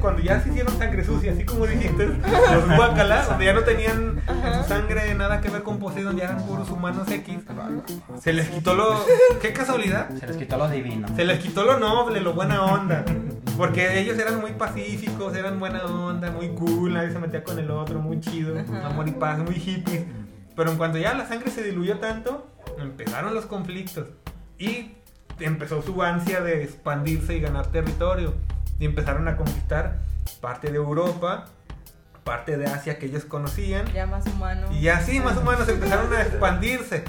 cuando ya se, hicieron sangre sucia, así como dijiste, los guacalas, donde ya no tenían en su sangre nada que ver con Poseidon, ya eran puros humanos X, se les quitó lo. ¡Qué casualidad! Se les quitó lo divino. Se les quitó lo noble, lo buena onda. Porque ellos eran muy pacíficos, eran buena onda, muy cool, nadie se metía con el otro, muy chido, Ajá. amor y paz, muy hippies. Pero en cuanto ya la sangre se diluyó tanto, empezaron los conflictos. Y empezó su ansia de expandirse y ganar territorio. Y empezaron a conquistar parte de Europa, parte de Asia que ellos conocían. Ya más humano. Y así más o menos empezaron a expandirse.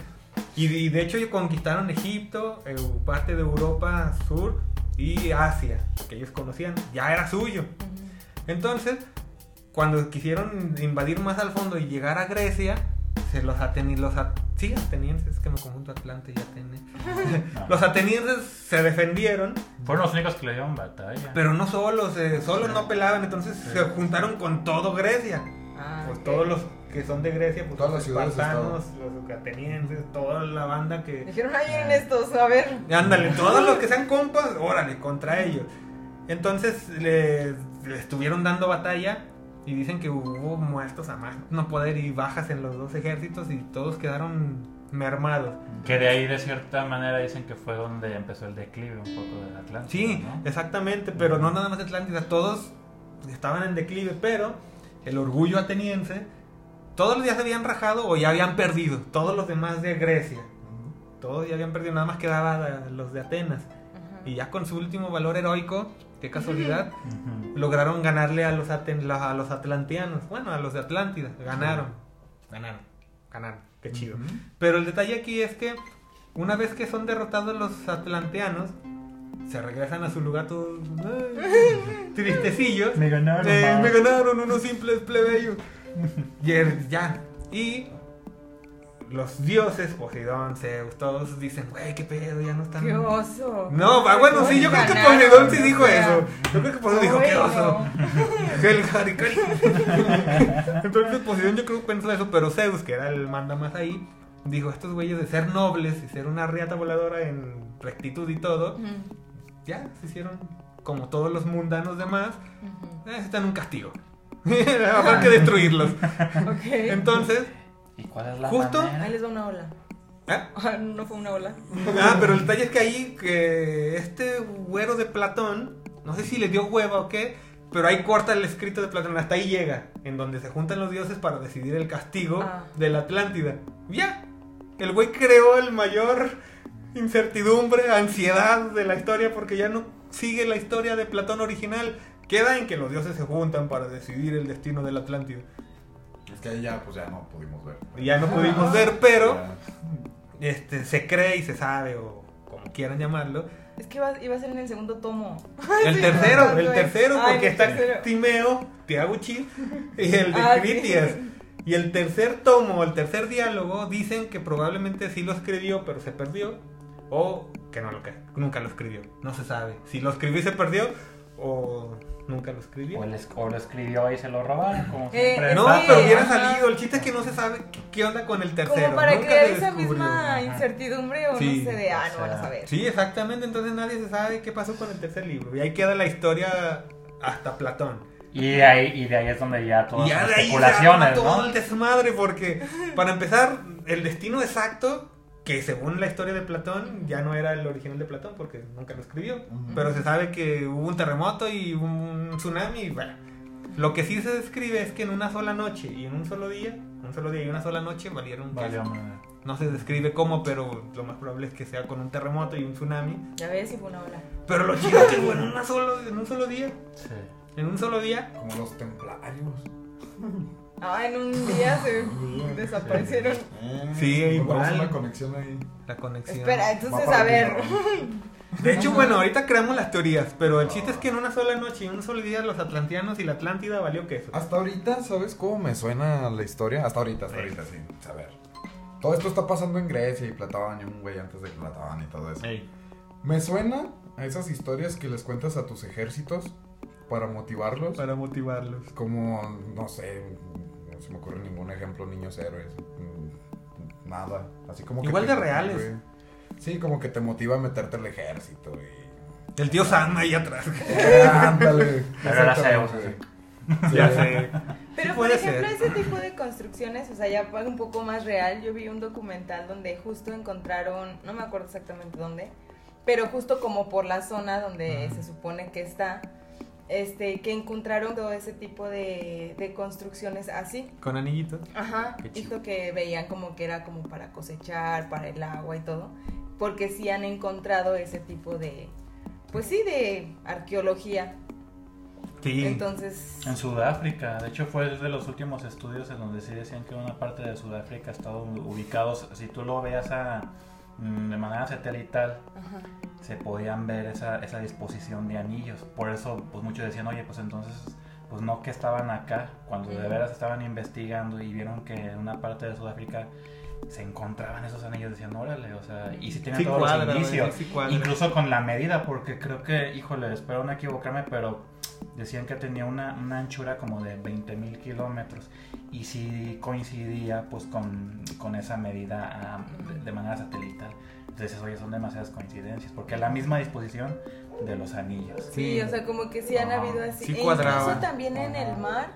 Y, y de hecho ellos conquistaron Egipto, eh, parte de Europa Sur y Asia, que ellos conocían, ya era suyo. Entonces, cuando quisieron invadir más al fondo y llegar a Grecia, se los atenienses, los at- sí, atenienses, que me conjunto Atlante y Atene. los atenienses se defendieron, Fueron los únicos que le dieron batalla. pero no solos, eh, solos no pelaban, entonces se juntaron con todo Grecia. Ah, Pues ok. todos los que son de Grecia, pues Todas los espartanos, los atenienses, toda la banda que... Dijeron, ahí vienen estos, a ver. Ándale, todos los que sean compas, órale, contra ellos. Entonces le, le estuvieron dando batalla y dicen que hubo muertos a más no poder y bajas en los dos ejércitos y todos quedaron mermados. Que de ahí, de cierta manera, dicen que fue donde empezó el declive un poco del Atlántico. Sí, ¿no? exactamente, pero no nada más Atlántida, todos estaban en declive, pero el orgullo ateniense, todos los días se habían rajado o ya habían perdido, todos los demás de Grecia, todos ya habían perdido, nada más quedaba los de Atenas. Y ya con su último valor heroico, qué casualidad, lograron ganarle a los, aten- la- a los atlanteanos, bueno, a los de Atlántida, ganaron, ganaron, ganaron, qué chido. Pero el detalle aquí es que una vez que son derrotados los atlanteanos, se regresan a su lugar todos ay, tristecillos. Me ganaron. Eh, me ganaron unos simples plebeyos. Y ya. Y los dioses, Poseidón, Zeus, todos dicen, güey, qué pedo, ya no están. ¡Qué oso! No, va, bueno, sí, yo creo que Poseidón sí dijo eso. Yo creo que Poseidón dijo, qué oso. Entonces Poseidón yo creo que pensó eso, pero Zeus, que era el manda más ahí, dijo, estos güeyes de ser nobles y ser una riata voladora en rectitud y todo, ya se hicieron como todos los mundanos demás, en un castigo. Habrá que destruirlos. Entonces, ¿Y cuál es la Justo- manera? Ahí les va una ola. ¿eh? Ah, no fue una ola. Ah, pero el detalle es que ahí, que este güero de Platón, no sé si le dio hueva o qué, pero ahí corta el escrito de Platón, hasta ahí llega, en donde se juntan los dioses para decidir el castigo Ah. de la Atlántida. Ya, el güey creó el mayor incertidumbre, ansiedad de la historia, porque ya no sigue la historia de Platón original. Queda en que los dioses se juntan para decidir el destino de la Atlántida. Es que ahí ya, pues ya no pudimos ver. Y ya no pudimos ver, pero Ya. este, se cree y se sabe, o como quieran llamarlo, Es que iba, iba a ser en el segundo tomo. El Sí, tercero, el tercero, Ay, porque el está tercero. Timeo, Tiaguchi y el de Ah, sí. Critias. Y el tercer tomo, el tercer diálogo, dicen que probablemente sí lo escribió, pero se perdió. O que no lo que nunca lo escribió. No se sabe. Si lo escribió y se perdió, o nunca lo escribió. O, el o lo escribió y se lo robaron, como Eh, siempre No, pasa. pero hubiera salido. El chiste es que no se sabe qué, onda con el tercero. Como para Nunca crear se esa misma Ajá. incertidumbre o Sí, no sé de, ah, no van a sea, saber. Sí, exactamente. Entonces nadie se sabe qué pasó con el tercer libro. Y ahí queda la historia hasta Platón. Y de ahí, y de ahí es donde ya todas Y ya las de ahí se arma especulaciones, todo ¿no? el desmadre porque, para empezar, el destino exacto, que según la historia de Platón, ya no era el original de Platón porque nunca lo escribió. Ujú. Pero se sabe que hubo un terremoto y un tsunami y bueno. Lo que sí se describe es que en una sola noche y en un solo día, un solo día y una sola noche valieron Valió. No se describe cómo, pero lo más probable es que sea con un terremoto y un tsunami. Ya ves si fue una ola. Pero lo chido es que fue en, una solo, en un solo día. Sí. En un solo día. Como los templarios. Ah, en un día se desaparecieron. Eh, Sí, igual. una conexión ahí. La conexión. Espera, entonces, a ver. De hecho, bueno, ahorita creamos las teorías, pero el chiste es que en una sola noche y en un solo día los atlanteanos y la Atlántida valió queso. Hasta ahorita, ¿sabes cómo me suena la historia? Hasta ahorita, hasta Sí. ahorita, sí. A ver. Todo esto está pasando en Grecia y Platón y un güey antes de Platón y todo eso. Ey. Me suena a esas historias que les cuentas a tus ejércitos para motivarlos. Para motivarlos. Como, no sé, se me ocurre ningún ejemplo, niños héroes. mm, Nada. Así como que Igual te de reales. Sí, como que te motiva a meterte al ejército y El tío Sam ahí atrás. Ándale. Pero era Exactamente. Zeus, Sí. ya sé. Pero Sí por puede ejemplo, ser. ese tipo de construcciones, o sea, ya fue un poco más real. Yo vi un documental donde justo encontraron, no me acuerdo exactamente dónde, pero justo como por la zona donde se supone que está, este, que encontraron todo ese tipo de, de construcciones así. Con anillitos. Ajá, dijo que veían como que era como para cosechar, para el agua y todo, porque sí han encontrado ese tipo de, pues sí, de arqueología. Sí. Entonces, En Sudáfrica, de hecho fue de los últimos estudios en donde sí decían que una parte de Sudáfrica estaba ubicados, si tú lo veas a, de manera satelital, ajá. se podían ver esa, esa disposición de anillos. Por eso pues muchos decían, oye, pues entonces, pues no que estaban acá, cuando de veras estaban investigando y vieron que en una parte de Sudáfrica se encontraban esos anillos, decían, órale, o sea, y si tienen Sí todos cuadra, los indicios. sí. Incluso con la medida, porque creo que, híjole, espero no equivocarme, pero decían que tenía una, una anchura como de 20 mil kilómetros y si coincidía pues con, con esa medida de, de manera satelital. Entonces, oye, son demasiadas coincidencias, porque la misma disposición de los anillos. Sí, Sí. o sea, como que sí han Ajá. habido así. Sí E incluso también en el mar,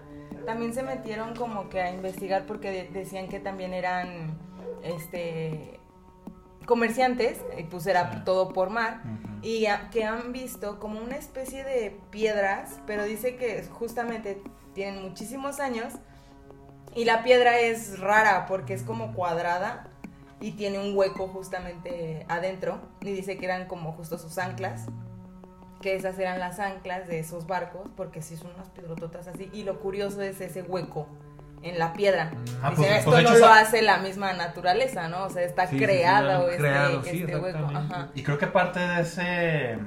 también se metieron como que a investigar porque de- decían que también eran, este, comerciantes, y pues era Sí. todo por mar, y a- que han visto como una especie de piedras, pero dice que justamente tienen muchísimos años, y la piedra es rara porque es como cuadrada y tiene un hueco justamente adentro, y dice que eran como justo sus anclas que esas eran las anclas de esos barcos, porque sí son unas piedrototas así, y lo curioso es ese hueco en la piedra. Ah, Dice, pues- esto pues no lo hace la misma naturaleza, ¿no? O sea, está Sí, sí, sí, creado este, este hueco. Ajá. Y creo que parte de ese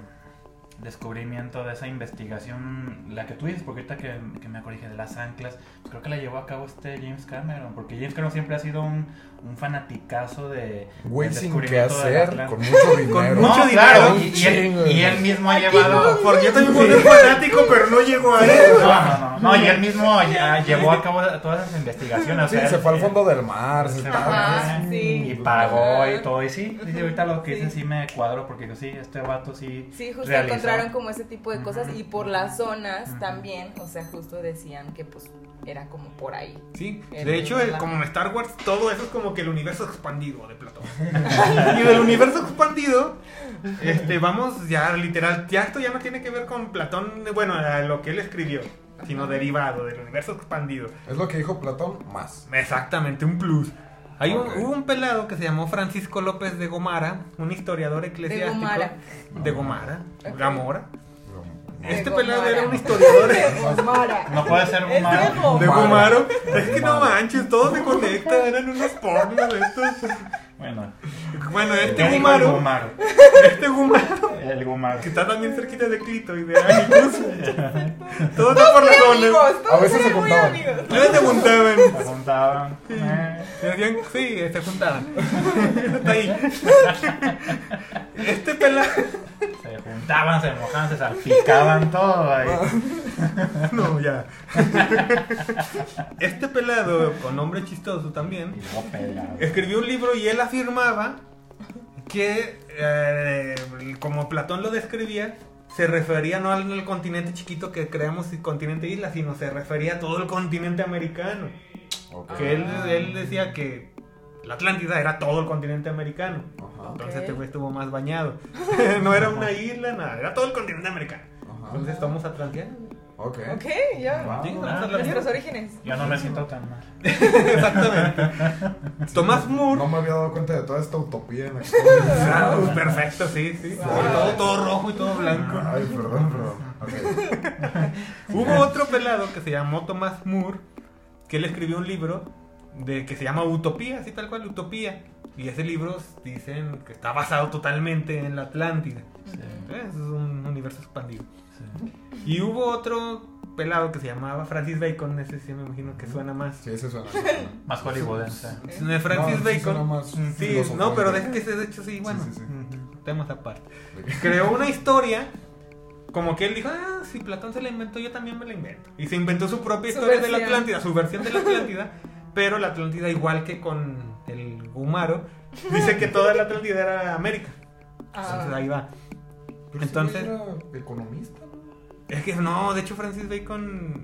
descubrimiento, de esa investigación, la que tú dices, porque ahorita que, que me corrige de las anclas, pues creo que la llevó a cabo este James Cameron, porque James Cameron siempre ha sido un, un fanaticazo de... Güey sin qué hacer, con mucho dinero. mucho No, dinero. claro, y, y él, y él mismo ha llevado... Porque yo también soy un fanático, pero no llegó a No, eso. no, no, no, y él mismo ya llevó a cabo todas esas investigaciones. o Sí, sea, se él- fue al fondo del mar. Se Ajá, sí. Y pagó y todo. Y sí, dice, ahorita lo que Sí. dice sí me cuadro porque sí, este vato sí. Sí, justo realizó. encontraron como ese tipo de cosas y por las zonas también, o sea, justo decían que pues era como por ahí. Sí, de hecho, el- como en Star Wars, todo eso es como que el universo expandido de Platón. y del universo expandido, este, vamos ya literal, ya esto ya no tiene que ver con Platón, bueno, a lo que él escribió, sino derivado del universo expandido. Es lo que dijo Platón, más. Exactamente, un plus. Hay un- hubo un pelado que se llamó Francisco López de Gomara, un historiador eclesiástico. Gomara. De Gomara. Ok. Gamora. Este pelado era un historiador. No puede ser Es de humano. Gomara. De Gomaro. Es que no manches, todo se conecta. Eran unos pornos estos. Bueno, Bueno, este el Gumaro. Gumaro. Este Gumaro. El Gumaro. Que está también cerquita de Clito y de Anicus. Todo está por la amigos, todos A veces se juntaban. veces se juntaban. Se juntaban. Eh, Se Sí, juntaban. Está ahí. Este pelado. Se juntaban, se mojaban, se salpicaban todo ahí. No, ya. Este pelado, con nombre chistoso también, escribió un libro y él afirmaba que, eh, como Platón lo describía, se refería no al, al continente chiquito que creamos continente isla, sino se refería a todo el continente americano. Ok. Que él, él decía que la Atlántida era todo el continente americano. Ajá. Entonces Ok. este estuvo más bañado. no era una isla, nada, era todo el continente americano. Ajá. Entonces estamos atlanteanos. Ok. Ok, ya. Wow. Sí, Ah, Nuestros orígenes. Yo no me siento tan mal. Exactamente. Tomás Moore. No me había dado cuenta de toda esta utopía en la Ah, pues, perfecto, sí, sí. Todo, todo rojo y todo blanco. Ay, perdón, perdón. Hubo otro pelado que se llamó Tomás Moore, que él escribió un libro de que se llama Utopía, así tal cual, Utopía. Y ese libro dicen que está basado totalmente en la Atlántida. Sí, Es un universo expandido. Sí. Y hubo otro pelado que se llamaba Francis Bacon, ese sí me imagino que suena más. Sí, ese suena. Más hollywoodense. De Francis No, sí suena Bacon. más Sí, no, pero de que ese de hecho sí, bueno, sí, temas aparte. Creó una historia como que él dijo, ah, si Platón se la inventó, yo también me la invento. Y se inventó su propia Su historia de la. Atlántida, su versión de la Atlántida, pero la Atlántida igual que con el Gumaro, dice que toda la Atlántida era América. Entonces Ah, ahí va. Pero Entonces- era economista, ¿no? Es que no, de hecho Francis Bacon...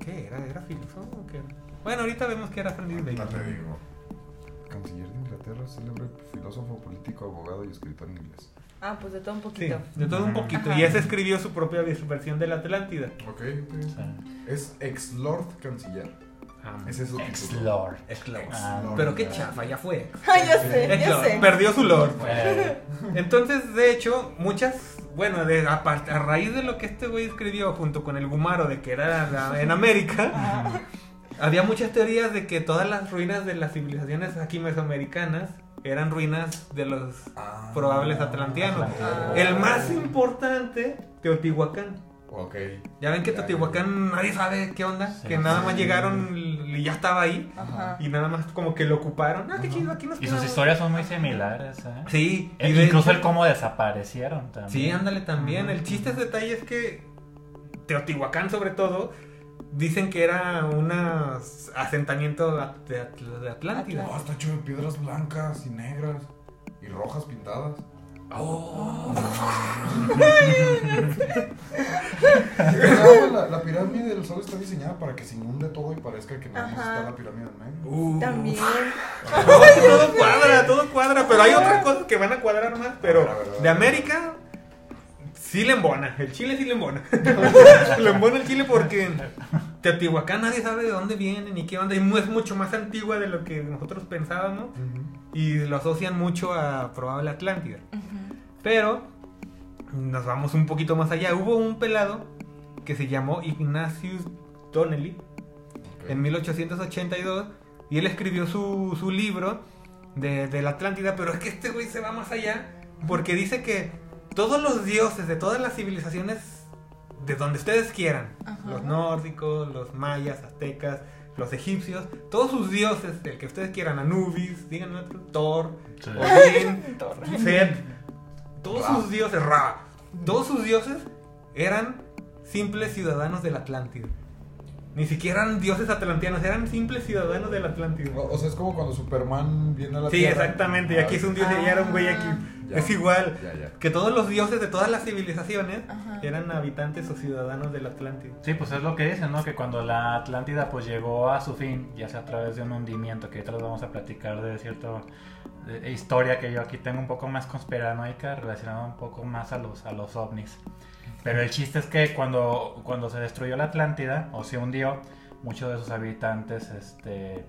¿Qué era? ¿Era filósofo o qué era? Bueno, ahorita vemos que era Francis Bacon. te digo. Canciller de Inglaterra, célebre filósofo, político, abogado y escritor en inglés. Ah, pues de todo un Sí, poquito. de todo un poquito. Ajá. Y ese escribió su propia versión de la Atlántida. Ok, ok. Sí. Es ex Lord Canciller. Ese es su título. Ex-Lord. Ex-Lord. Ah, Pero qué chafa, ya fue. Ay, ya sé, ya sé. Perdió su Lord. Entonces, de hecho, muchas, bueno, de, a, a raíz de lo que este güey escribió junto con el Gumaro de que era la- en América, había muchas teorías de que todas las ruinas de las civilizaciones aquí mesoamericanas eran ruinas de los Ah. probables atlanteanos. Atlanteanos. El más importante, Teotihuacán. Ok. Ya ven que Ya, Teotihuacán nadie sabe qué onda, Sí, que nada sí. más llegaron y ya estaba ahí Ajá. y nada más como que lo ocuparon. Ah, qué chido, aquí nos y sus historias son muy similares. ¿eh? Sí, Eh, y incluso el cómo desaparecieron también. Sí, ándale también. El chiste, es detalle es que Teotihuacán, sobre todo, dicen que era un asentamiento de, Atl- de Atlántida. Ah, está hecho de piedras blancas y negras y rojas pintadas. Oh. Ah, la, la pirámide del sol está diseñada para que se inunde todo y parezca que nada más Ajá. está la pirámide en medio. Uh. También. Todo, todo cuadra, todo cuadra, pero hay otras cosas que van a cuadrar más. Pero A ver, a ver, a ver. de América, sí le embona. El Chile sí le embona. le embona el Chile porque Teotihuacán nadie sabe de dónde viene ni qué onda. Y es mucho más antigua de lo que nosotros pensábamos. Y lo asocian mucho a probable Atlántida. Ujú. Pero nos vamos un poquito más allá. Hubo un pelado que se llamó Ignatius Donnelly Ok. en 1882 y él escribió su, su libro de, de la Atlántida, pero es que este güey se va más allá porque dice que todos los dioses de todas las civilizaciones de donde ustedes quieran, Ajá. los nórdicos, los mayas, aztecas, los egipcios, todos sus dioses, el que ustedes quieran, Anubis, díganme otro, Thor, Sí. Odín, Set, todos Ra. sus dioses, Ra, todos sus dioses eran simples ciudadanos de la Atlántida. Ni siquiera eran dioses atlanteanos, eran simples ciudadanos de la Atlántida. O, o sea, es como cuando Superman viene a la Sí, Tierra. exactamente. Y aquí es un dios y allá era un güey aquí. Ya. Es igual. Ya, ya. Que todos los dioses de todas las civilizaciones Ajá. eran habitantes o ciudadanos de la Atlántida. Sí, pues es lo que dicen, ¿no? Que cuando la Atlántida pues llegó a su fin, ya sea a través de un hundimiento, que ahorita les vamos a platicar de cierta de- historia que yo aquí tengo un poco más conspiranoica, relacionada un poco más a los, a los ovnis. Pero el chiste es que cuando, cuando se destruyó la Atlántida, o se hundió, muchos de sus habitantes este,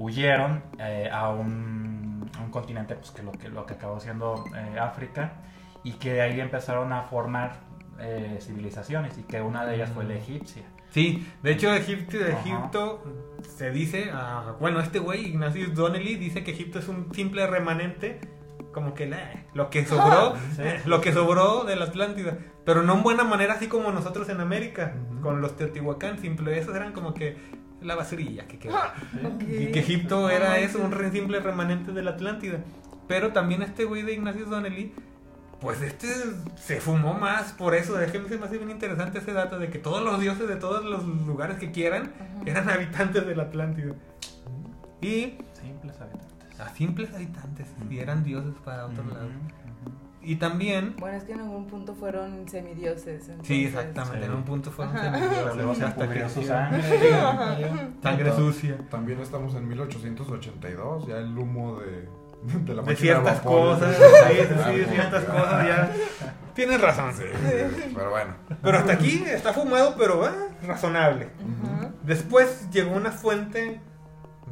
huyeron eh, a, un, a un continente pues, que, lo, que lo que acabó siendo eh, África, y que de ahí empezaron a formar eh, civilizaciones, y que una de ellas fue la egipcia. Sí, de hecho Egipto, Ajá. Egipto se dice, ah, bueno, este güey, Ignatius Donnelly, dice que Egipto es un simple remanente, como que lo que sobró, Sí. lo que sobró de la Atlántida, pero no en buena manera así como nosotros en América, Ujú. con los Teotihuacán, simple, esos eran como que la basurilla que quedó. Ok. Y que Egipto era eso, un simple remanente de la Atlántida. Pero también este güey de Ignacio Donnelly, pues este se fumó más por eso. Déjenme se me hace bien interesante ese dato de que todos los dioses de todos los lugares que quieran eran habitantes de la Atlántida. Y Simples habitantes. a simples habitantes, y eran dioses para otro lado. Y también, Bueno, es que en algún punto fueron semidioses. sí, entonces- exactamente, Sí. en un punto fueron Ajá. Semidioses, hasta que su sangre. sangre sucia. También estamos en 1882, ya el humo de, de la De ciertas vapor. cosas, sí, sí, sí, ciertas cosas ya. Tienes razón. sí, sí, pero bueno. Pero hasta aquí está fumado, pero ah, razonable. Ajá. Después llegó una fuente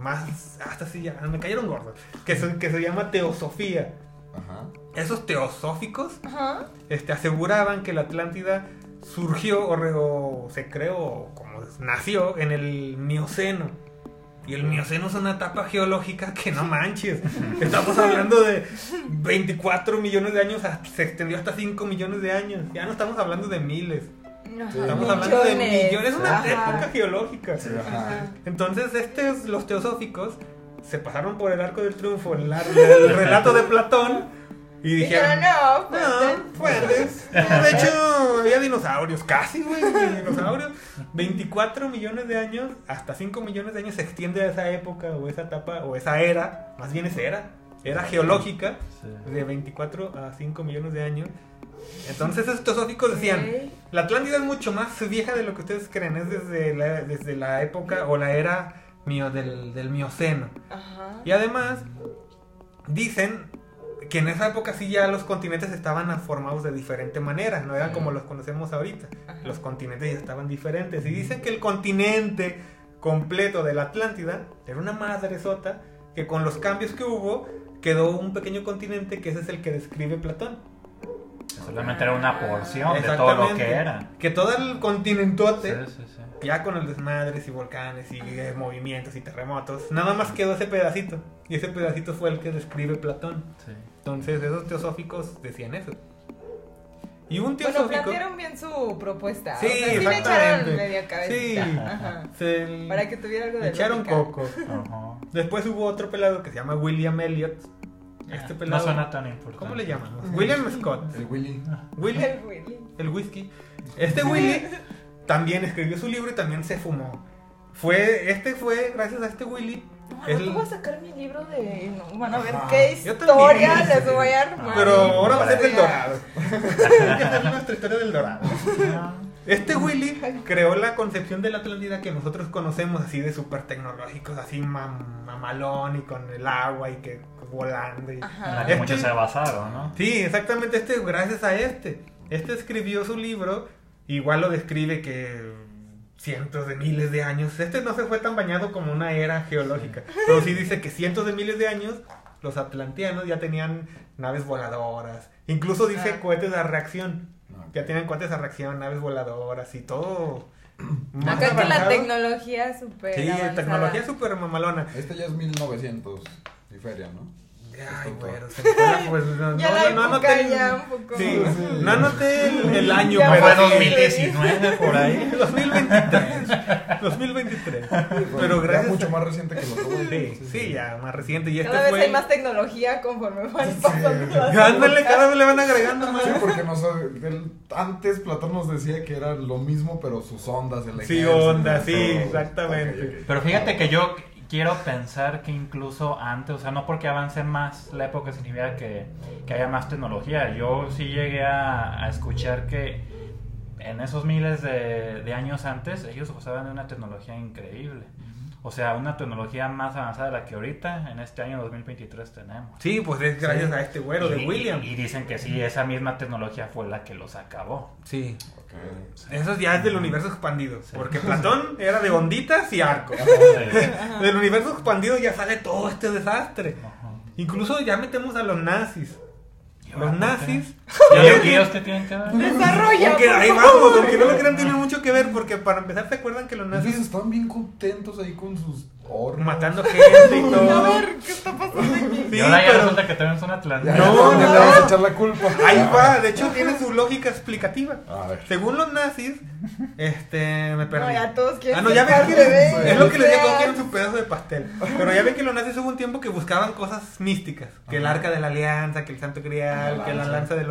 más. Hasta sí, ya me cayeron gordos. Que se, que se llama teosofía. Ajá. Esos teosóficos Ajá. este, aseguraban que la Atlántida surgió o, re- o se creó, como nació en el Mioceno. Y el Mioceno es una etapa geológica que no manches. Estamos hablando de 24 millones de años, hasta- se extendió hasta 5 millones de años. Ya no estamos hablando de miles. Ajá. Estamos hablando de millones. Es una Ajá. época geológica. Ajá. Entonces, estos, los teosóficos, se pasaron por el arco del triunfo, el, ar- el relato de Platón, y dijeron, Dijeron, no, no, pues, puedes. De hecho, había dinosaurios, casi, güey, dinosaurios. 24 millones de años, hasta 5 millones de años se extiende a esa época, o esa etapa, o esa era, más bien es era, era geológica, Sí. de 24 a 5 millones de años. Entonces estos teosóficos decían, la Atlántida es mucho más vieja de lo que ustedes creen, es desde la, desde la época o la era del, del Mioceno. Ajá. Y además, dicen que en esa época sí ya los continentes estaban formados de diferente manera, no eran como los conocemos ahorita. Ajá. Los continentes ya estaban diferentes. Y dicen que el continente completo de la Atlántida era una madresota que con los cambios que hubo quedó un pequeño continente que ese es el que describe Platón. Solamente era una porción de todo lo que era. Que todo el continentote Sí, sí, sí. ya con los desmadres y volcanes y eh, movimientos y terremotos, nada más quedó ese pedacito. Y ese pedacito fue el que describe Platón. Sí. Entonces, esos teosóficos decían eso. Y un Bueno, teosófico. plantearon bien su propuesta. Sí, o sea, sí le exactamente. echaron media cabecita. Sí. Ajá. se Para que tuviera algo de echaron lógica. coco. Ajá. Después hubo otro pelado que se llama William Elliot. Este No pelado. suena tan importante. ¿Cómo le llamamos? William Scott. El Willy. Willy, El Willy. el whisky. Este Willy también escribió su libro y también se fumó. Fue, este fue, gracias a este Willy. No, el- no voy a sacar mi libro de. No, van a ver Ajá. qué Yo historia también. les voy a armar. Pero ahora va a ser del Dorado. Hay que hacer nuestra historia del Dorado. Este Willy creó la concepción de la Atlántida que nosotros conocemos así de súper tecnológicos, así mam- mamalón y con el agua y que volando. y- En la que Este- muchos se basaron, ¿no? Sí, exactamente este, gracias a este. Este escribió su libro, igual lo describe que cientos de miles de años. Este no se fue tan bañado como una era geológica, pero sí dice que cientos de miles de años los atlanteanos ya tenían naves voladoras. Incluso dice Ah. cohetes a reacción. Ya tienen cohetes a reacción, naves voladoras y todo. más Acá que la avanzado. tecnología super. Sí, avanzada. tecnología súper mamalona. Este ya es 1900 y feria, ¿no? Ay, güero, se me fue la- pues, no, Ya no, la no época anoté el- ya un poco. Sí, no anoté el, el año, Ya pero fue sí. 2019 por ahí. 2023. 2023. Pero Ya gracias. mucho a- más reciente que los otros. Sí, sí, ya más reciente. Y este Cada vez fue. hay más tecnología conforme van pasando Ándale, épocas. cada vez le van agregando más. Sí, porque nos, el- antes Platón nos decía que era lo mismo, pero sus ondas, el Sí, ondas, sí, exactamente. Ok, ok. Pero fíjate que yo quiero pensar que incluso antes, o sea, no porque avance más la época significa que, que haya más tecnología. Yo sí llegué a, a escuchar que en esos miles de, de años antes ellos gozaban de una tecnología increíble. O sea, una tecnología más avanzada de la que ahorita, en este año 2023, tenemos. Sí, pues es gracias a este güero de William. Y, dicen que sí, esa misma tecnología fue la que los acabó. Sí. Ok. Eso ya es del universo expandido. Porque Platón era de onditas y arcos. Sí. Del universo expandido ya sale todo este desastre. Ajá. Incluso ya metemos a los nazis. ¿Y Los nazis. ¿Y ellos qué tienen que ver? Desarrolla. Aunque ahí vamos, aunque no lo crean, tiene mucho que ver. Porque para empezar, ¿se acuerdan que los Nazis estaban bien contentos ahí con sus hornos. matando gente y A todo? ver, ¿qué está pasando aquí? Sí, y ahora ya pero- resulta que también son atlantes. No, no, no, le vamos a echar la culpa. Ahí va, de hecho tiene su lógica explicativa. A ver. Según los nazis, este, me perdí. No, ya todos quieren Ah, no, ya ven que de- es lo que les todos quieren su pedazo de pastel. Pero ya ven que los nazis hubo un tiempo que buscaban cosas místicas, que el arca de la alianza, que el santo grial, La que la lanza. de Que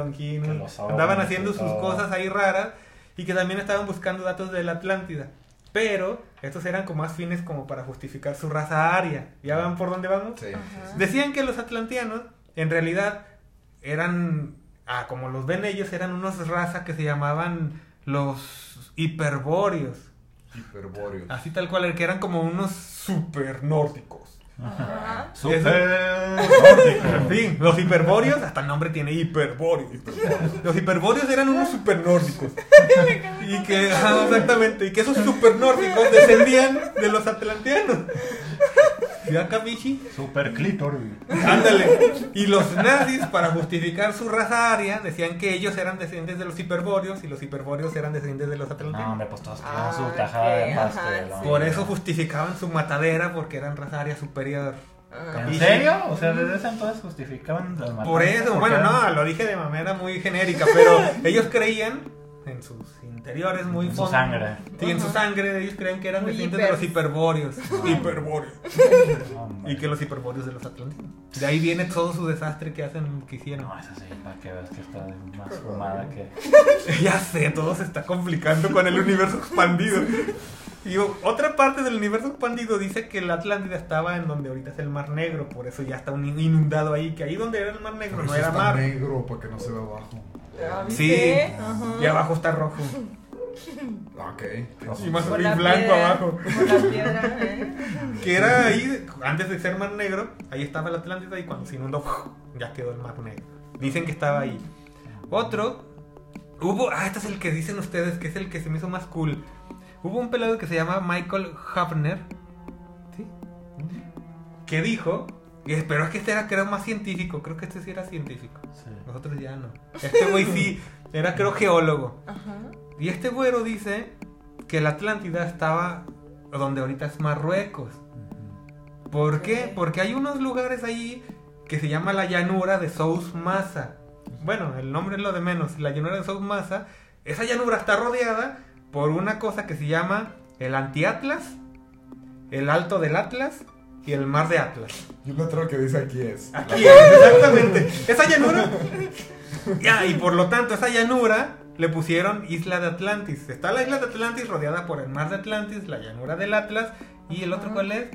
Andaban haciendo sus todo. cosas ahí raras y que también estaban buscando datos de la Atlántida. Pero estos eran como más fines como para justificar su raza aria. ¿Ya van por dónde vamos? Sí. Decían que los atlanteanos, en realidad, eran, ah, como los ven ellos, eran unos razas que se llamaban los hiperbóreos. Hiperbóreo. Así tal cual, que eran como unos super nórdicos. Ajá. Super En fin, los hiperbóreos, hasta el nombre tiene hiperbóreos. Los hiperbóreos eran unos super nórdicos. Y que, exactamente, y que esos super nórdicos descendían de los atlanteanos. ¿Ya, Kamichi? Super clítoris. Ándale. Y los nazis, para justificar su raza aria, decían que ellos eran descendientes de los hiperbóreos y los hiperbóreos eran descendientes de los No, atlanteanos. hombre, pues todos Ah, su tajada de pastel. ajá, hombre. sí. Por eso justificaban su matadera porque eran raza aria superior. Ah. ¿En serio? O sea, desde ese entonces justificaban las Por eso, bueno, eran- no, lo dije de manera muy genérica, pero ellos creían en sus interiores muy En su sangre. Sí, en su sangre ellos creían que eran Muy descendientes hiper. de los hiperbóreos. Hiperbóreos. Y que los hiperbóreos de los atlantinos. De ahí viene todo su desastre que hacen, que hicieron. No, esa sí, para que veas que está más fumada que... Ya sé, todo se está complicando con el universo expandido. Y otra parte del universo expandido dice que la Atlántida estaba en donde ahorita es el Mar Negro, por eso ya está un- inundado ahí, que ahí donde era el Mar Negro no era está mar. negro, para que no se vea abajo. Sí, y abajo está rojo. Ok. Y más Por la blanco piedra, abajo. Por la piedra, ¿eh? Que era ahí, antes de ser Mar Negro, ahí estaba la Atlántida y cuando se inundó, ya quedó el Mar Negro. Dicen que estaba ahí. Otro, hubo, ah, este es el que dicen ustedes, que es el que se me hizo más cool. Hubo un pelado que se llama Michael Hafner, ¿sí? Que dijo, pero es que este era creo más científico, creo que este sí era científico. Sí. Nosotros ya no. Este güey sí, era creo geólogo. Ajá. Y este güero dice que la Atlántida estaba donde ahorita es Marruecos. ¿Por qué? Porque hay unos lugares ahí que se llama la llanura de Sous Massa. Bueno, el nombre es lo de menos. La llanura de Sous Massa. Esa llanura está rodeada por una cosa que se llama el Antiatlas, el Alto del Atlas y el Mar de Atlas. Y un letrero que dice aquí es. Aquí es, exactamente. Esa llanura. Ya, y por lo tanto, esa llanura le pusieron Isla de Atlantis. Está la isla de Atlantis rodeada por el mar de Atlantis, la llanura del Atlas y el otro, ¿cuál es?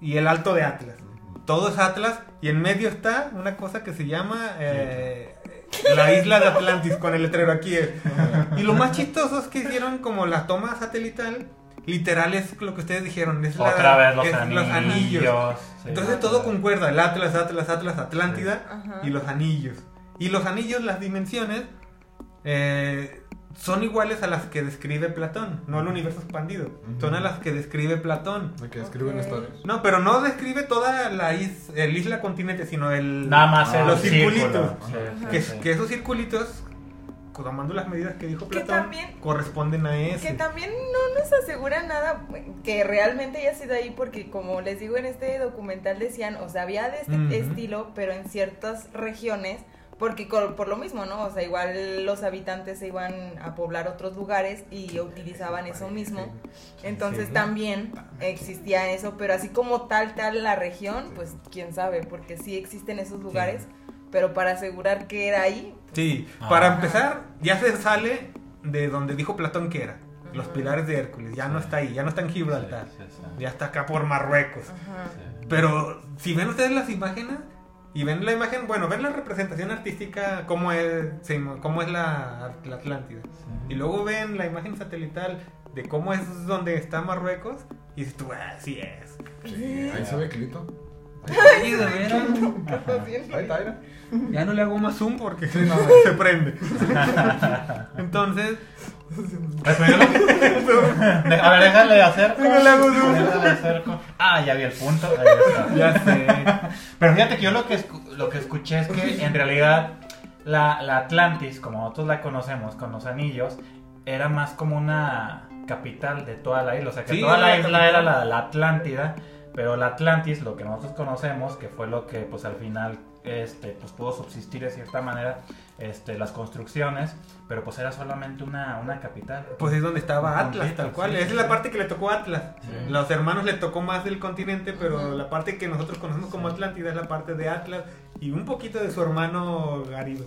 Y el alto de Atlas. Todo es Atlas y en medio está una cosa que se llama eh, la isla de Atlantis con el letrero aquí. es. Y lo más chistoso es que hicieron como la toma satelital. Literal es lo que ustedes dijeron. Es la- Otra vez los es anillos. anillos. sí. Entonces todo concuerda, el Atlas, Atlas, Atlas, Atlántida Ajá. y los anillos. Y los anillos, las dimensiones, eh, son iguales a las que describe Platón, no el universo expandido. Ujú. Son a las que describe Platón. De que escriben Ok. historias. No, pero no describe toda la is- el isla continente, sino el... Nada más Ah, el los círculo. circulitos. Sí, sí, Que, sí. que esos circulitos, tomando las medidas que dijo Que Platón, también- corresponden a ese. Que también no nos asegura nada que realmente haya sido ahí, porque como les digo en este documental decían, o sea, había de este estilo, pero en ciertas regiones, porque por lo mismo, ¿no? O sea, igual los habitantes se iban a poblar otros lugares y utilizaban eso mismo. Entonces Sí. también existía eso, pero así como tal, tal la región, pues quién sabe, porque sí existen esos lugares, pero para asegurar que era ahí, Sí, Ah. para empezar, ya se sale de donde dijo Platón que era. Los pilares de Hércules, ya no está ahí, ya no está en Gibraltar, Sí, sí, sí. ya está acá por Marruecos. Pero si ven ustedes las imágenes y ven la imagen, bueno, ven la representación artística, cómo es, se- cómo es la, la Atlántida. Y luego ven la imagen satelital de cómo es donde está Marruecos y dices tú, ah, sí es. Sí, ahí se ve Clito. Ay, de veras. Ahí está, mira. Ya no le hago más zoom porque Sí, no. se prende. Entonces, De- A ver, déjale hacer. No le hago zoom. Déjale acerco. Ah, ya vi el punto. Ahí está. ya sé. Pero fíjate que yo lo que, escu- lo que escuché es que en realidad la, la Atlantis, como nosotros la conocemos con los anillos, era más como una capital de toda la isla. O sea, que Sí, toda era la la isla capital. era la, la Atlántida, pero la Atlantis, lo que nosotros conocemos, que fue lo que pues al final este, pues, pudo subsistir de cierta manera este, las construcciones, pero pues era solamente una, una capital. Pues es donde estaba Atlas, tal cual. sí, Esa sí, es la sí. parte que le tocó a Atlas. Sí. Los hermanos le tocó más del continente, pero la parte que nosotros conocemos como Atlántida es la parte de Atlas y un poquito de su hermano güey.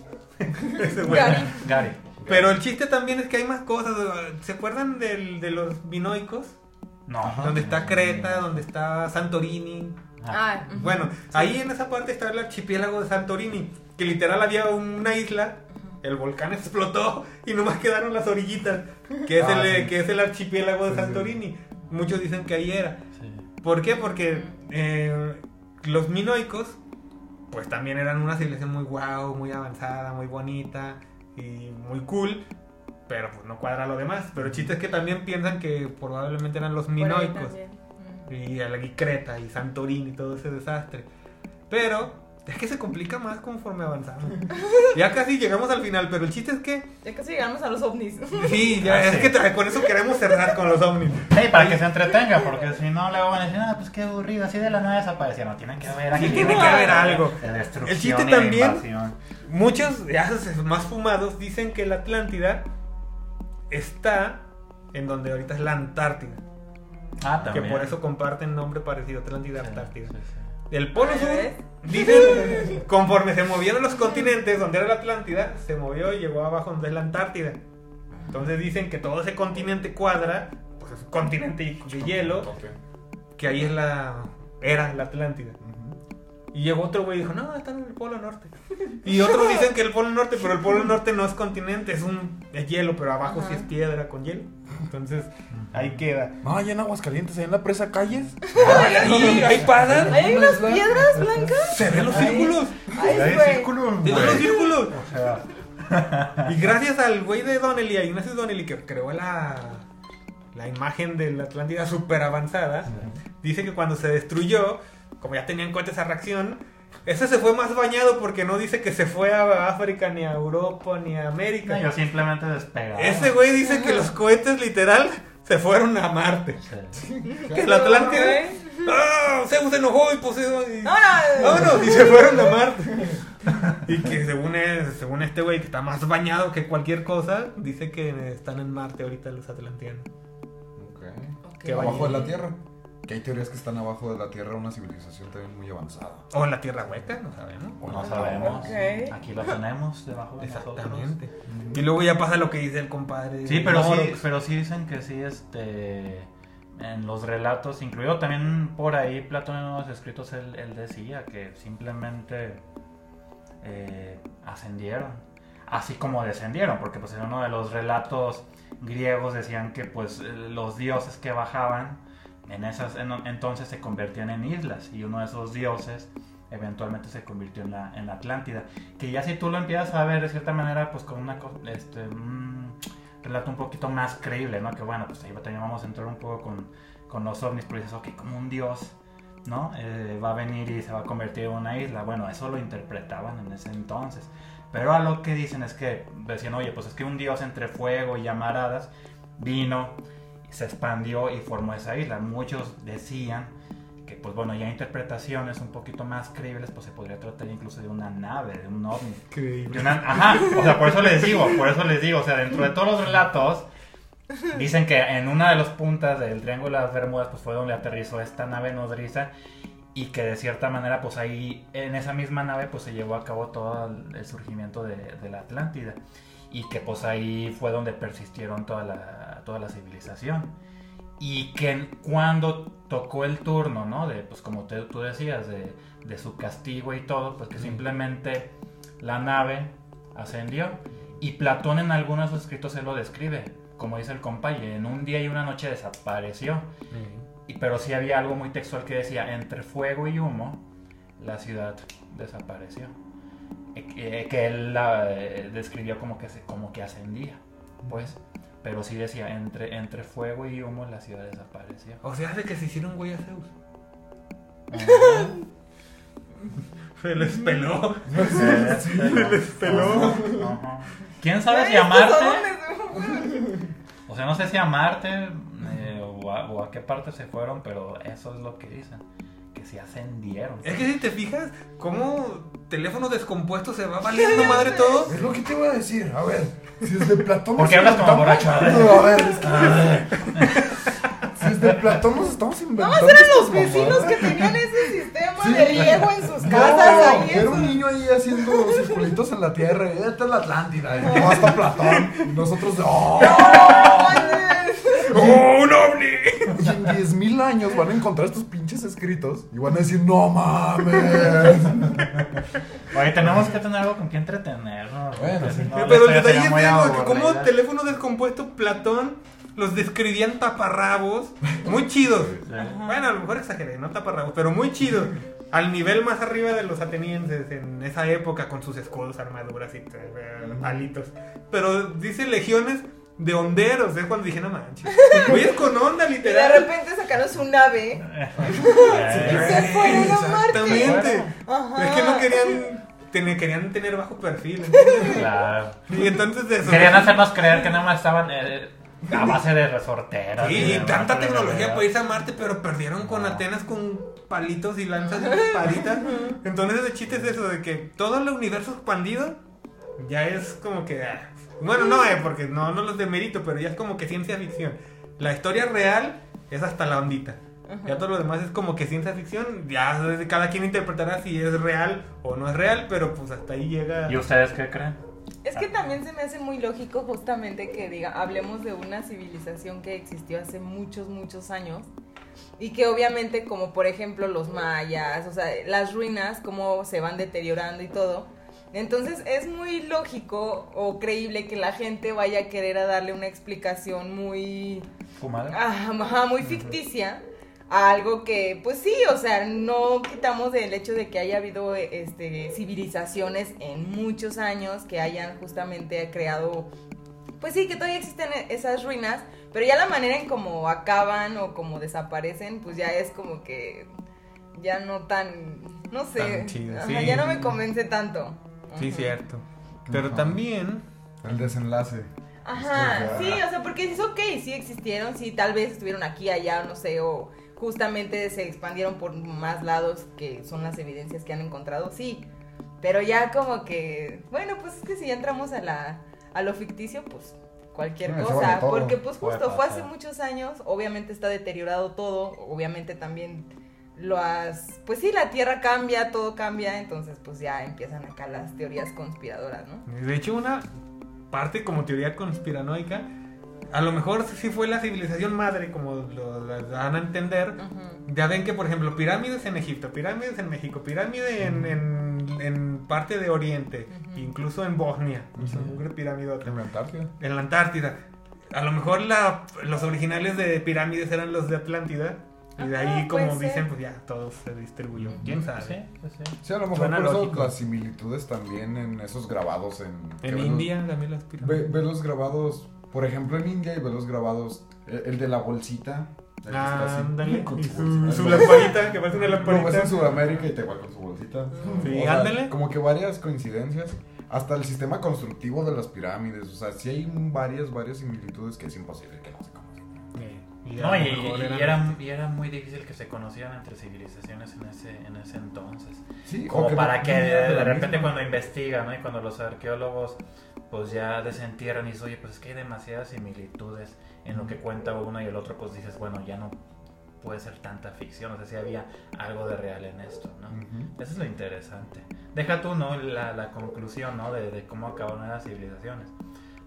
Gary. Gary. Pero el chiste también es que hay más cosas. ¿Se acuerdan del- de los minoicos? No. Donde está Creta, donde está Santorini. Ah. Bueno, ahí en esa parte está el archipiélago de Santorini, que literal había una isla, el volcán explotó y nomás quedaron las orillitas, que es, Ah, el, sí. que es el archipiélago de Sí, sí. Santorini. Muchos dicen que ahí era. Sí. ¿Por qué? Porque eh, los minoicos, pues también eran una civilización muy guau, muy avanzada, muy bonita y muy cool. Pero pues no cuadra lo demás. Pero el chiste es que también piensan que probablemente eran los minoicos y y Creta y Santorini y todo ese desastre. Pero es que se complica más conforme avanzamos. ya casi llegamos al final, pero el chiste es que Ya casi llegamos a los ovnis. sí, ya Ah, es sí. que con eso queremos cerrar con los ovnis. Sí, para que se entretenga, porque si no luego van a decir, ah, pues qué aburrido, así de la nada desapareció. No, tienen que haber aquí. tiene que haber algo. De destrucción El chiste también-. Muchos ya más fumados dicen que la Atlántida está en donde ahorita es la Antártida, Ah, que también. por eso comparten nombre parecido, Atlántida, Sí, Antártida. sí, sí. El polo Ah, ¿ya sur, dicen, conforme se movieron los continentes, donde era la Atlántida, se movió y llegó abajo donde es la Antártida. Entonces dicen que todo ese continente cuadra, pues es un continente de hielo, Ok. que ahí es la era la Atlántida. Y llegó otro güey y dijo, no, están en el Polo Norte. Y otros dicen que el Polo Norte, pero el Polo Norte no es continente, es un es hielo, pero abajo sí es piedra con hielo. Entonces, ahí queda. No, allá en Aguascalientes, allá en la presa Calles. Ahí, ahí pasan. ¿Hay unas piedras blancas? Se ven los círculos. Ay, Hay güey. círculos, Se ven los círculos. O sea, Y gracias al güey de Donnelly, a Ignacio Donnelly, que creó la, la imagen de la Atlántida súper avanzada, dice que cuando se destruyó, como ya tenían en cuenta esa reacción, ese se fue más bañado porque no dice que se fue a África, ni a Europa, ni a América. ellos simplemente despegaron. Ese güey dice que los cohetes literal se fueron a Marte. Sí. Que la Atlántida... güey. ¡Ah! Zeus se enojó y Poseidón... Y... ¡Vámonos! Y se fueron a Marte. Y que según, es- según este güey que está más bañado que cualquier cosa, dice que están en Marte ahorita los atlanteanos. Ok. Que Abajo de la Tierra. Que hay teorías que están abajo de la Tierra una civilización también muy avanzada. O en la Tierra Hueca, no sabemos. O No sabemos. Aquí lo tenemos debajo de Exactamente. nosotros. Y luego ya pasa lo que dice el compadre. Sí, pero sí, pero sí dicen que sí, este, en los relatos, incluido también por ahí Platón en unos escritos, él, él decía que simplemente eh, ascendieron, así como descendieron, porque pues en uno de los relatos griegos decían que pues los dioses que bajaban en esas en- entonces se convertían en islas y uno de esos dioses eventualmente se convirtió en la, en la Atlántida que ya si tú lo empiezas a ver de cierta manera pues con una este, un relato un poquito más creíble no que bueno pues ahí también vamos a entrar un poco con, con los ovnis pero dices ok como un dios ¿no? Eh, va a venir y se va a convertir en una isla. Bueno, eso lo interpretaban en ese entonces. Pero a lo que dicen es que decían, oye, pues es que un dios entre fuego y llamaradas vino, se expandió y formó esa isla. Muchos decían que, pues bueno, ya interpretaciones un poquito más creíbles, pues se podría tratar incluso de una nave, de un ovni. Una- ajá, o sea, por eso les digo, por eso les digo, o sea, dentro de todos los relatos, dicen que en una de las puntas del Triángulo de las Bermudas, pues fue donde aterrizó esta nave nodriza y que de cierta manera, pues ahí, en esa misma nave, pues se llevó a cabo todo el, el surgimiento de, de la Atlántida y que pues ahí fue donde persistieron toda la, toda la civilización. Y que cuando tocó el turno, ¿no? De, pues como te- tú decías, de, de su castigo y todo, pues que simplemente la nave ascendió. Y Platón en algunos de sus escritos se lo describe, como dice el compa, y en un día y una noche desapareció. Y, pero sí había algo muy textual que decía, entre fuego y humo, la ciudad desapareció. Eh, Que, que él la eh, describió como que, se, como que ascendía, pues. Pero sí decía, entre, entre fuego y humo, la ciudad desapareció. O sea, hace que se hicieron güey a Zeus. Se les peló. Se les peló. ¿Quién sabe si Ay, a Marte? ¿estos a dónde se- O sea, no sé si a Marte eh, o, a, o a qué parte se fueron, pero eso es lo que dicen. Se ascendieron. Es que si te fijas, cómo teléfono descompuesto se va valiendo madre todo. Es lo que te voy a decir. A ver, si es de Platón. ¿Por qué nos hablas como borracho? No, a ver, es que- a ver. Si es de Platón nos estamos inventando. Nada más eran los vecinos que tenían ese sistema Sí. de riego en sus No, casas. ahí era un niño ahí haciendo circulitos en la tierra. y Esta es la Atlántida. Y no, hasta Platón. Y nosotros, ¡oh! ¡Oh, un ovni! Y en 10.000 años van a encontrar estos pinches escritos y van a decir, ¡no mames! Oye, tenemos que tener algo con que entretenernos. Bueno, sí. no, Pero el detalle es que como teléfono descompuesto Platón los describían taparrabos, muy chidos. Sí. Bueno, a lo mejor exageré, no taparrabos, pero muy chidos. Al nivel más arriba de los atenienses en esa época con sus escudos, armaduras y eh, palitos. Pero dice legiones de honderos, es cuando dije, no manches. Güeyes con onda, Y de literal. repente sacaron su nave. Y se fueron a Marte. Exactamente. Ajá. Es que no querían tener, querían tener bajo perfil. ¿entiendes? Claro. Y entonces eso. Querían hacernos creer que nada más estaban eh, a base de resorteras. Sí, y tanta tecnología para irse a Marte, pero perdieron con No. Atenas con palitos y lanzas y palitas. Entonces el chiste es eso, de que todo el universo expandido ya es como que... ah, Bueno, no, eh, porque no, no los demerito, pero ya es como que ciencia ficción. La historia real es hasta la ondita. Ya todo lo demás es como que ciencia ficción. Ya cada quien interpretará si es real o no es real, pero pues hasta ahí llega... ¿Y ustedes qué creen? Es que también se me hace muy lógico justamente que diga, hablemos de una civilización que existió hace muchos, muchos años y que obviamente como por ejemplo los mayas, o sea, las ruinas, cómo se van deteriorando y todo. Entonces es muy lógico o creíble que la gente vaya a querer a darle una explicación muy, Fumada. ah, muy ficticia a algo que, pues sí, o sea, no quitamos del hecho de que haya habido este, civilizaciones en muchos años que hayan justamente creado, pues sí, que todavía existen esas ruinas, pero ya la manera en cómo acaban o como desaparecen, pues ya es como que ya no tan, no sé, Tan chido, ajá, ya no me convence tanto. Sí, cierto. Pero Ajá. también... El desenlace. Ajá, Sí, o sea, porque dices, ok, sí existieron, sí, tal vez estuvieron aquí, allá, no sé, o justamente se expandieron por más lados, que son las evidencias que han encontrado, sí. Pero ya como que, bueno, pues es que si ya entramos a, la, a lo ficticio, pues cualquier Sí, cosa, porque pues justo fue hace muchos años, obviamente está deteriorado todo, obviamente también las, pues sí, la Tierra cambia, todo cambia, entonces pues ya empiezan acá las teorías conspiradoras, ¿no? De hecho, una parte como teoría conspiranoica, a lo mejor sí fue la civilización madre, como lo dan a entender. Ya ven que, por ejemplo, pirámides en Egipto, pirámides en México, pirámide en, en, en parte de Oriente, incluso en Bosnia, mugre piramidota, En la Antártida. en la Antártida. A lo mejor la- los originales de pirámides eran los de Atlántida. Y de ahí, como puede ser. dicen, pues ya todo se distribuyó. ¿Quién sabe? Sí, pues sí. Sí, a lo mejor Suena por eso las similitudes también en esos grabados en... En ves India también las pirámides. ve, ve los grabados, por ejemplo en India y ve los grabados, el, el de la bolsita. así, Ándale. con su su, bolsita. su lamparita, que parece una Lo ves lamparita. en Sudamérica y te igual con su bolsita. Sí, O sea, ándale. Como que varias coincidencias. Hasta el sistema constructivo de las pirámides. O sea, sí hay varias, varias similitudes que es imposible que no. Eh, y No, y, mejor y era, y era muy difícil que se conocieran entre civilizaciones en ese, en ese entonces. Sí, Como que para no- que de, repente misma. cuando investigan, ¿no? Y cuando los arqueólogos pues ya desentierran y dicen, oye, pues es que hay demasiadas similitudes en lo que cuenta uno y el otro, pues dices, bueno, ya no puede ser tanta ficción, o sea, si había algo de real en esto, ¿no? Eso es lo interesante. Deja tú, ¿no? La, la conclusión, ¿no? De, de cómo acabaron las civilizaciones.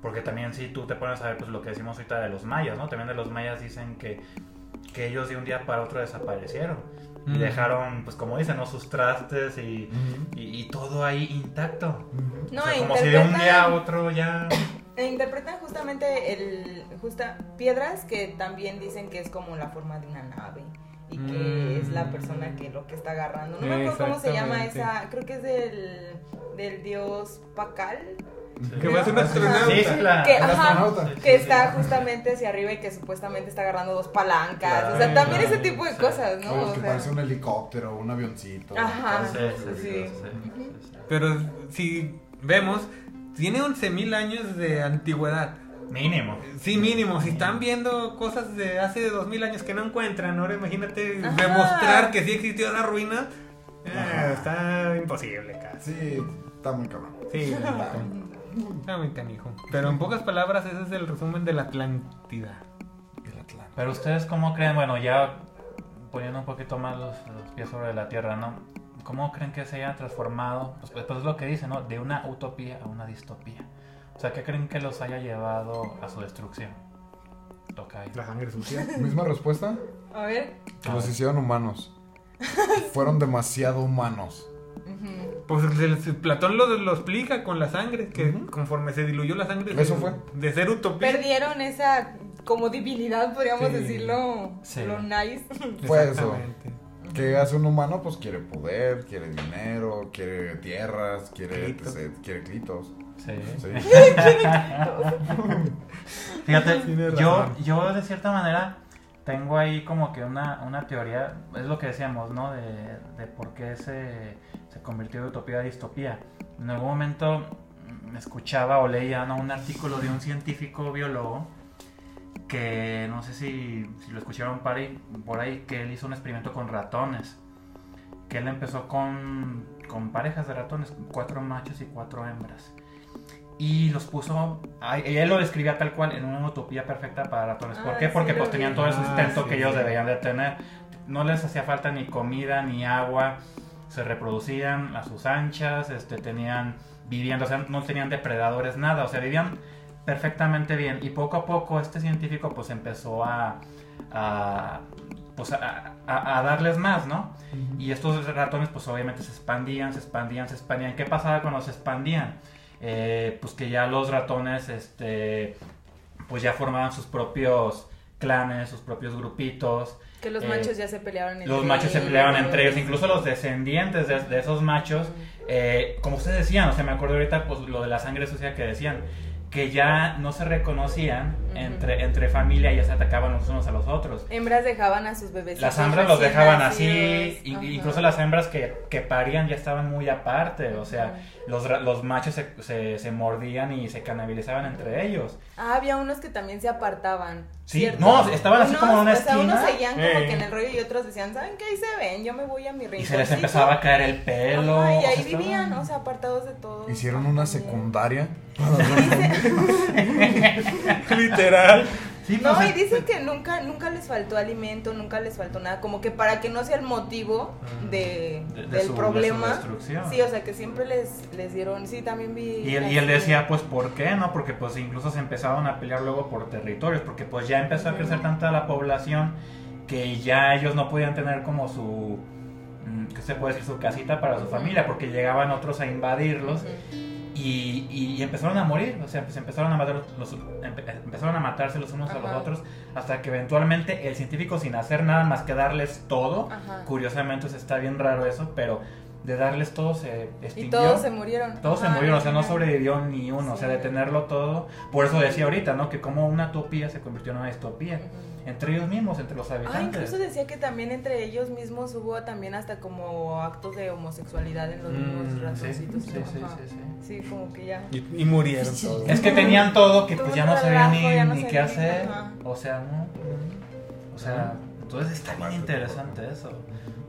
Porque también si tú te pones a ver pues lo que decimos ahorita de los mayas, ¿no? También de los mayas dicen que, que ellos de un día para otro desaparecieron. Y Mm. dejaron, pues como dicen, ¿no? Sus trastes y, y, y todo ahí intacto. No, O sea, e como si de un día a otro ya... E interpretan justamente el justa piedras que también dicen que es como la forma de una nave y que Mm. es la persona que lo que está agarrando. No me acuerdo cómo se llama esa, creo que es del, del dios Pacal, Que va a ser un astronauta. Sí, sí, la... que, el ajá, astronauta. Que está justamente hacia arriba y que supuestamente está agarrando dos palancas. Claro, o sea, también claro, ese tipo de sí. cosas, O ¿no? los O que sea, parece un helicóptero, un avioncito. Ajá. Sí. Pero si vemos, tiene 11.000 años de antigüedad. Mínimo. Sí, mínimo. Si están viendo cosas de hace 2.000 años que no encuentran, ahora imagínate Ajá. demostrar que sí existió la ruina. eh, está imposible casi. Sí, está muy cabrón. Sí, neta. Está muy canijo. Pero en pocas palabras, ese es el resumen de la Atlántida. Pero ustedes cómo creen, bueno, ya poniendo un poquito más los, los pies sobre la tierra, ¿no? ¿Cómo creen que se haya transformado? Pues, pues es lo que dice, ¿no? De una utopía a una distopía. O sea, ¿qué creen que los haya llevado a su destrucción? Toca ahí. La sangre sucia. Misma respuesta. a ver. Que A los ver. hicieron humanos. Fueron demasiado humanos. Ujú. Pues el- el Platón lo, lo explica con la sangre, que conforme se diluyó la sangre Eso de, fue. de ser utopía. Perdieron esa como divinidad, podríamos Sí. decirlo, Sí. lo nice. Fue eso. ¿Qué hace un humano? Pues quiere poder, quiere dinero, quiere tierras, quiere, Clitos. etc, quiere clitos. Sí. Sí. Fíjate, yo, yo de cierta manera tengo ahí como que una, una teoría, es lo que decíamos, ¿no? De, de por qué se, se convirtió de utopía a distopía. En algún momento mm, escuchaba o leía ¿no? un artículo de un científico biólogo que no sé si, si lo escucharon por ahí, por ahí, que él hizo un experimento con ratones. Que él empezó con, con parejas de ratones, cuatro machos y cuatro hembras y los puso, él lo describía tal cual en una utopía perfecta para ratones. ¿Por Ah, qué? Porque pues tenían todo el Ah, sustento sí. que ellos deberían de tener. No les hacía falta ni comida ni agua, se reproducían a sus anchas, este, tenían viviendo, o sea, no tenían depredadores, nada, o sea, vivían perfectamente bien. Y poco a poco este científico pues empezó a, a pues a, darles más, ¿no? Y estos ratones pues obviamente se expandían, se expandían, se expandían. ¿Qué pasaba cuando se expandían? Eh, pues que ya los ratones, este, pues ya formaban sus propios clanes, sus propios grupitos. Que los Eh, machos ya se peleaban entre Los machos se peleaban entre ellos, incluso los descendientes de, de esos machos, eh, como ustedes decían, o sea, me acuerdo ahorita pues lo de la sangre sucia que decían, que ya no se reconocían Ujú. entre, entre familia, ya se atacaban los unos a los otros. Hembras dejaban a sus bebés. Las hembras los dejaban así, in- Ajá. incluso las hembras que, que parían ya estaban muy aparte, o sea, los, ra- los machos se, se, se mordían y se canabilizaban entre ellos. Ah, había unos que también se apartaban. Sí, ¿cierto? no, estaban así como en una o sea, unos esquina. seguían como Eh. que en el rollo y otros decían, ¿saben qué? Ahí se ven, yo me voy a mi rincón. Y se les empezaba a caer el pelo. y o sea, ahí estaban- vivían, o sea, apartados de todo. Hicieron una secundaria. Literal. Sí, No, pues, y dicen que nunca, nunca les faltó alimento, nunca les faltó nada, como que para que no sea el motivo de, De- de del su- de su problema. destrucción. Sí, o sea, que siempre les, les dieron, sí, también vi. Y él, y él decía, pues, ¿por qué? No, porque pues incluso se empezaron a pelear luego por territorios, porque pues ya empezó a crecer tanta la población que ya ellos no podían tener como su, mm, ¿qué se puede decir? Su casita para su familia, porque llegaban otros a invadirlos y, y empezaron a morir, o sea, pues empezaron a, matar los, empe- empezaron a matarse los unos a los otros, hasta que eventualmente el científico sin hacer nada más que darles todo, Ajá. curiosamente está bien raro eso, pero de darles todo se Y extinguió. todos se murieron. Todos se Ajá, murieron, o sea, no sobrevivió ni uno, o sea, de tenerlo todo. Por eso decía ahorita, ¿no? Que como una utopía se convirtió en una distopía. Entre ellos mismos, entre los Ah, habitantes. incluso decía que también entre ellos mismos hubo también hasta como actos de homosexualidad en los Mm, mismos Sí, ratoncitos. sí, sí, sí, sí. Sí, como que ya. Y, y murieron todos. Es que tenían todo que Todo pues ya no sabían ni, ya no ni qué hacer. ajá. O sea, no. O sea, entonces está bien interesante eso.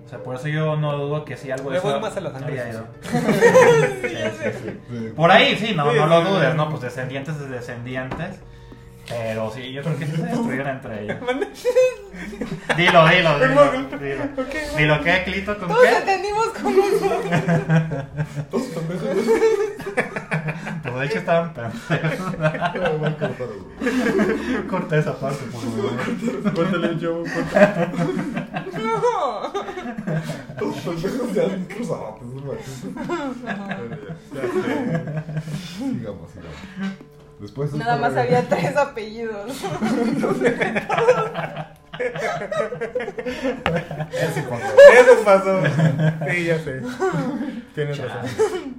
O sea, por eso yo no dudo que si algo de voy más a sucia. ido. Sí, sí. Por ahí sí, no, no lo dudes, ¿no? Pues descendientes de descendientes. Pero sí, yo creo que sí se destruyeron entre ellos. Dilo, dilo, dilo. Dilo, dilo ¿qué, Clito? ¿Con Todos qué? entendimos con eso. Todos pendejos. Pues de hecho estaban pendejos. Voy a cortar, güey. Corta esa parte, por favor. Córtale, yo, córtale. No. Todos pendejos ya han cruzado. Sigamos, sigamos. Después Nada más había tres apellidos. Eso pasó. Eso pasó. Sí, ya sé. Tienes razón.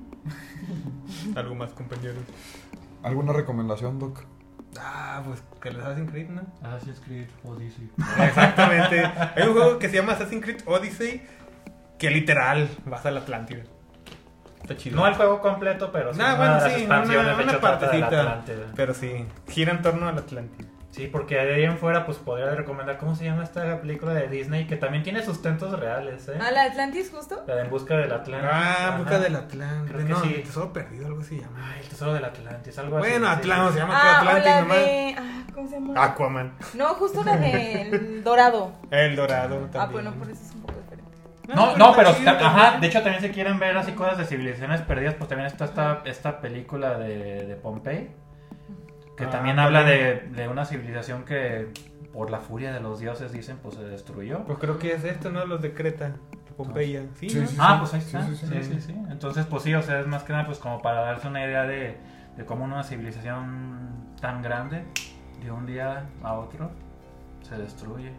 Algo más, compañeros. ¿Alguna recomendación, Doc? Ah, pues que les Assassin's Creed, ¿no? Assassin's Creed Odyssey. Exactamente. Hay un juego que se llama Assassin's Creed Odyssey que literal vas a la Atlántida. Está chido. No el juego completo, pero sí Ah, una bueno, de las sí, expansiones una, de una de partecita. Pero sí, gira en torno a la Atlántida. Sí, porque de ahí en fuera, pues podría recomendar, ¿cómo se llama esta película de Disney? Que también tiene sustentos reales, ¿eh? ¿A la Atlantis justo? La de En Busca del Atlantis. Ah, Ajá. busca del que No, sí. el tesoro perdido, algo así llama. Ay, el tesoro del Atlantis, algo así. Bueno, sí, Atlantis, sí. se llama Ah, Atlantis la nomás. de... Ah, ¿Cómo se llama? Aquaman. No, justo la del Dorado. El Dorado también. Ah, bueno, por eso No, no, pero, ajá, de hecho también si quieren ver así cosas de civilizaciones perdidas, pues también está esta, esta película de, de Pompey, que Ah, también vale. habla de, de una civilización que por la furia de los dioses, dicen, pues se destruyó. Pues creo que es esto, ¿no? Los de Creta, Pompeya. Sí, Sí, ¿no? sí. Ah, pues ahí está. Sí, Sí sí, sí sí. sí, Entonces, pues sí, o sea, es más que nada pues como para darse una idea de, de cómo una civilización tan grande de un día a otro se destruye.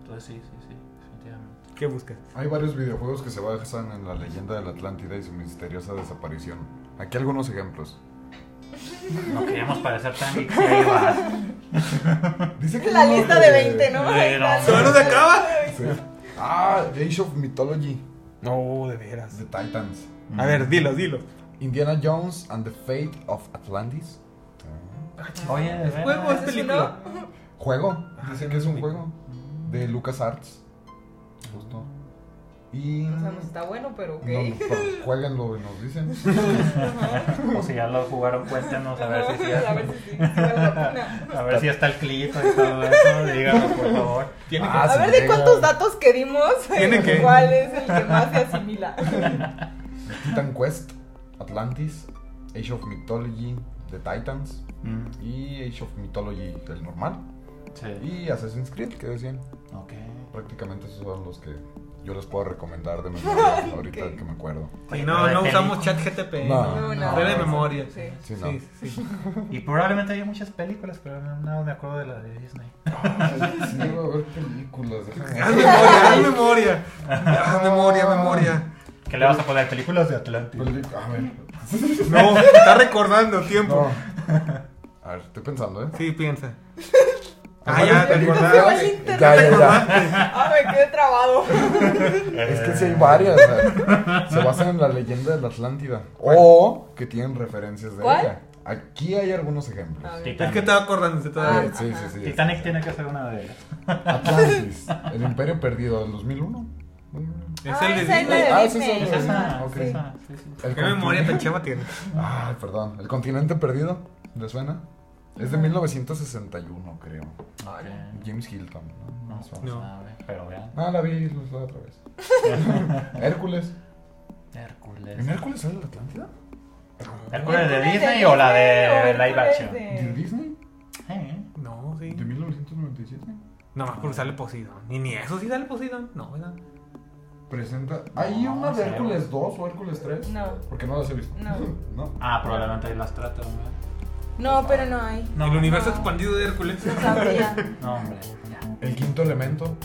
Entonces sí, sí, sí, definitivamente. ¿Qué buscas? Hay varios videojuegos que se basan en la leyenda de la Atlántida y su misteriosa desaparición. Aquí algunos ejemplos. No queríamos parecer tan. Dice que La uno lista de 20, ¿no? Sí, no. La ¿Solo lista se acaba? Sí. Ah, Age of Mythology, No, de veras. The Titans. A ver, dilo, dilo. Indiana Jones and the Fate of Atlantis. Oye, de ¿Es juego es veras. ¿Es película? Juego. Ah, Dice que es un juego. De LucasArts. Y. O sea, no está bueno, pero ok. No, pero jueguenlo y nos dicen. O si ya lo jugaron, cuéntenos a ver si sí. A ver si sí. A ver está el clip y todo eso. Díganos, por favor. Tiene Ah, que... A ver de llega. cuántos datos que dimos, Tiene que- cuál es el que más se asimila. Titan Quest, Atlantis, Age of Mythology, The Titans y Age of Mythology, el normal. Sí. Y Assassin's Creed, que decían. Ok. Prácticamente esos son los que yo les puedo recomendar de memoria ahorita que me acuerdo. Sí, Oye, no, no usamos chat GTP. No. No, de memoria. Sí. Sí, no. Sí, sí. Y probablemente hay muchas películas, pero no, me acuerdo de la de Disney. Ay, sí, voy a ver películas, Haz memoria, haz memoria. Haz memoria, memoria. ¿Qué le vas a poner? Películas de Atlantis. Peli- A ver. No, está recordando tiempo. No. A ver, estoy pensando, ¿eh? Sí, piensa. Ah, ya, te el internet. Ya, ya, ya. Ah, me quedé trabado. Es que sí hay varias. sea, Se basan en la leyenda de la Atlántida. O que tienen referencias de ¿Cuál? ella. Aquí hay algunos ejemplos. A ver. Titanic. Es que estaba acordándose Ah. todavía. Sí, sí, sí. Titanic tiene que ser una de ellas. Atlantis, el Imperio Perdido del 2001. Es Ah, el de es la de Disney. Ah, ese es el- esa, sí, sí. El ¿Qué memoria tan chava tiene? Ay, perdón. El continente perdido. ¿Le suena? Es de 1961, creo. James Hilton. ¿no? No, no sabe, pero vean. Ah, la vi la otra vez. Hércules. Hércules. ¿En Hércules sale la Atlántida? ¿Hércules de ¿Hércules Disney o la de o live action? de- ¿De Disney? Sí. No, sí. ¿De 1997? No, más porque sale Poseidón. Ni ni eso sí sale Poseidón. No, ¿verdad? Presenta. ¿Hay No, una de. Hércules 2 o Hércules 3? No. Porque no las he visto. No. ¿No? Ah, probablemente ahí las trata, ¿no? No, pero no hay. No, el universo no. expandido de Hércules. No sabría. No, hombre, ya. El quinto elemento.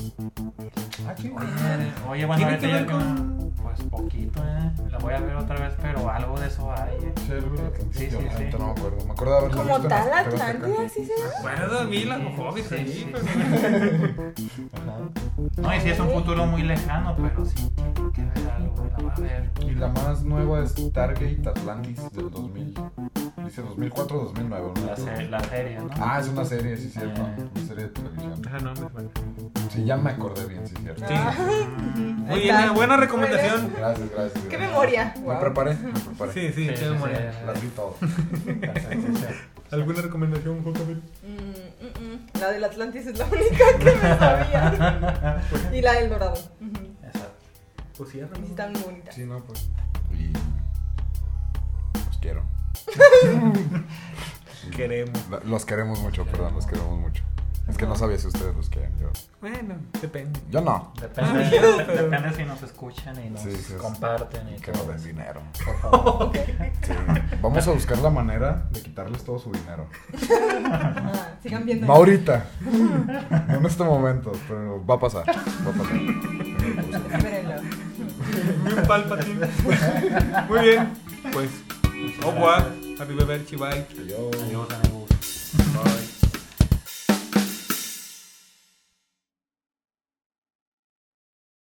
Ah, Oye, oye, bueno, ¿Tiene ahorita que ya ver que con- Pues poquito, ¿eh? La voy a ver otra vez, pero algo de eso hay, ¿eh? Sí, de. Sí, sí, la sí. No me acuerdo. Me acuerdo de haberlo Como visto tal. Atlántida, ¿sí se llama? Bueno, vi las Sí, hobbits sí, ahí. sí. pues. No, y si es un futuro muy lejano, pero sí tiene que ver algo, la va a ver. Y la más nueva es Stargate Atlantis del 2000. Dice 2004-2009. ¿no? La, se- la serie, ¿no? Ah, es una serie, sí, cierto. Eh. Una serie de televisión. Ajá, no. Sí, ya me acordé bien, sí, cierto. Sí. Ah. Muy Ahí bien, está. buena recomendación. Gracias, gracias. Qué memoria. Me preparé, me preparé. Sí, sí, qué memoria. Las vi todo. ¿Alguna recomendación, Jocabel? Mm, mm, mm. La del Atlantis es la única que me sabía. y la del Dorado. Exacto. Pues sí, sí están muy bonitas. Sí, no, pues. Y. Los quiero. Queremos. Los queremos mucho, perdón, los queremos mucho. Es que no sabía si ustedes los quieren. Yo, Bueno, depende. yo no. Depende, Ah, depende si nos escuchan y nos Sí, sí, sí. comparten y Que todo nos den dinero. Por favor. Sí. Vamos a buscar la manera de quitarles todo su dinero. Ah, sigan viendo. No ahorita. No en este momento, pero va a pasar. Va a pasar. Espérenlo. Muy bien. Pues, Au revoir. Happy birthday, Chibai. Adios. Adios, amigos. Bye.